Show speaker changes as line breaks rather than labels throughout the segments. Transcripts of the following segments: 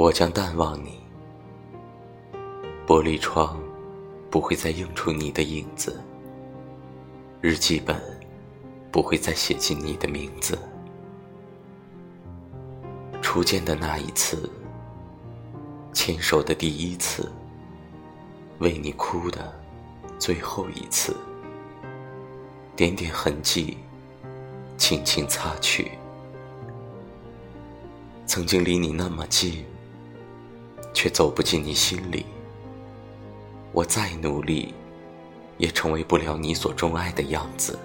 我将淡忘你，玻璃窗不会再映出你的影子，日记本不会再写进你的名字。初见的那一次，牵手的第一次，为你哭的最后一次，点点痕迹，轻轻擦去。曾经离你那么近，却走不进你心里。我再努力，也成为不了你所钟爱的样子。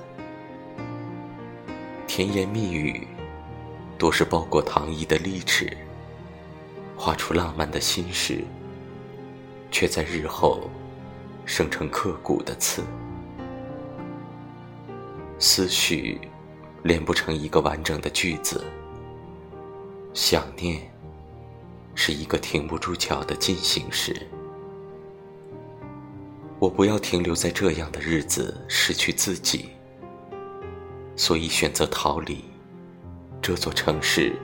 甜言蜜语，多是包裹糖衣的利齿，画出浪漫的心事，却在日后生成刻骨的刺。思绪连不成一个完整的句子。想念是一个停不住脚的进行时，我不要停留在这样的日子，失去自己，所以选择逃离这座城市，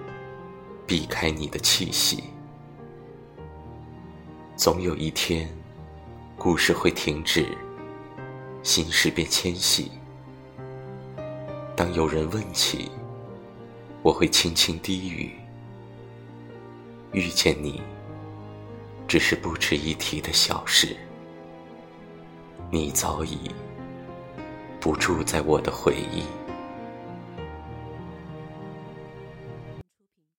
避开你的气息。总有一天，故事会停止，心事便迁徙。当有人问起，我会轻轻低语。遇见你，只是不值一提的小事。你早已不住在我的回忆。